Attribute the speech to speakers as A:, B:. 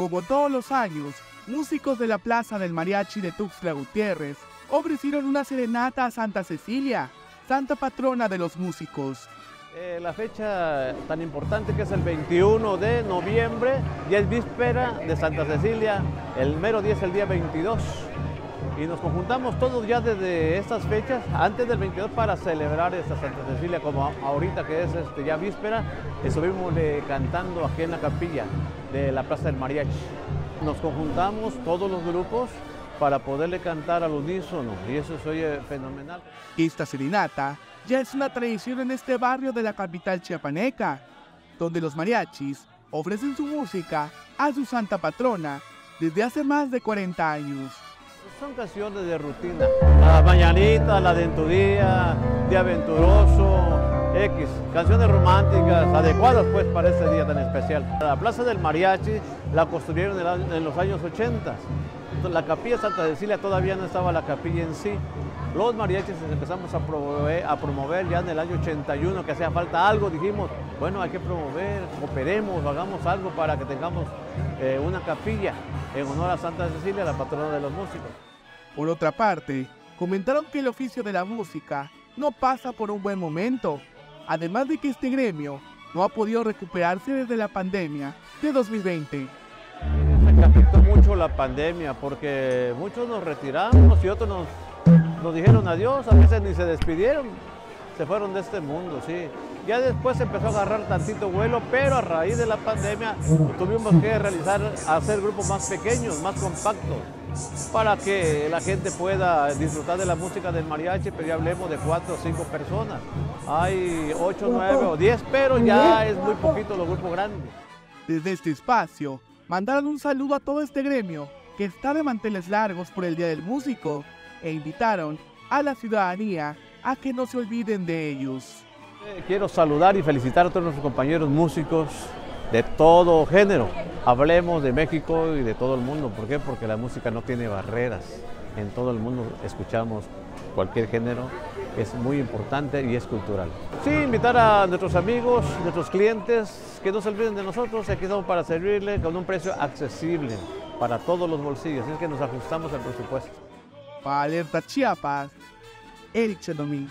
A: Como todos los años, músicos de la Plaza del Mariachi de Tuxtla Gutiérrez ofrecieron una serenata a Santa Cecilia, santa patrona de los músicos.
B: Eh, la fecha tan importante que es el 21 de noviembre, ya es víspera de Santa Cecilia, el mero día es el día 22 y nos conjuntamos todos ya desde estas fechas, antes del 22 para celebrar esta Santa Cecilia, como ahorita que es este, ya víspera, estuvimos eh, cantando aquí en la capilla de la Plaza del Mariachi. Nos conjuntamos todos los grupos para poderle cantar al unísono y eso se oye fenomenal.
A: Esta serenata ya es una tradición en este barrio de la capital chiapaneca, donde los mariachis ofrecen su música a su santa patrona desde hace más de 40 años.
B: Son canciones de rutina, la mañanita, la de en tu día, día aventuroso, X, canciones románticas, adecuadas pues para este día tan especial. La Plaza del Mariachi la construyeron en los años 80. La capilla Santa Cecilia todavía no estaba la capilla en sí. Los mariachis empezamos a promover, ya en el año 81 que hacía falta algo, dijimos, bueno, hay que promover, cooperemos, hagamos algo para que tengamos eh, una capilla en honor a Santa Cecilia, la patrona de los músicos.
A: Por otra parte, comentaron que el oficio de la música no pasa por un buen momento, además de que este gremio no ha podido recuperarse desde la pandemia de 2020.
B: Se afectó mucho la pandemia porque muchos nos retiramos y otros nos nos dijeron adiós, a veces ni se despidieron, se fueron de este mundo, sí. Ya después empezó a agarrar tantito vuelo, pero a raíz de la pandemia tuvimos que realizar, hacer grupos más pequeños, más compactos, para que la gente pueda disfrutar de la música del mariachi, pero ya hablemos de cuatro o cinco personas. Hay ocho, nueve o diez, pero ya es muy poquito los grupos grandes.
A: Desde este espacio, mandaron un saludo a todo este gremio que está de manteles largos por el Día del Músico e invitaron a la ciudadanía a que no se olviden de ellos.
B: Eh, quiero saludar y felicitar a todos nuestros compañeros músicos de todo género. Hablemos de México y de todo el mundo. ¿Por qué? Porque la música no tiene barreras. En todo el mundo escuchamos cualquier género. Es muy importante y es cultural. Sí, invitar a nuestros amigos, nuestros clientes, que no se olviden de nosotros. Aquí estamos para servirle con un precio accesible para todos los bolsillos. Es que nos ajustamos al presupuesto.
A: Para Alerta Chiapas, Eric Chedomin.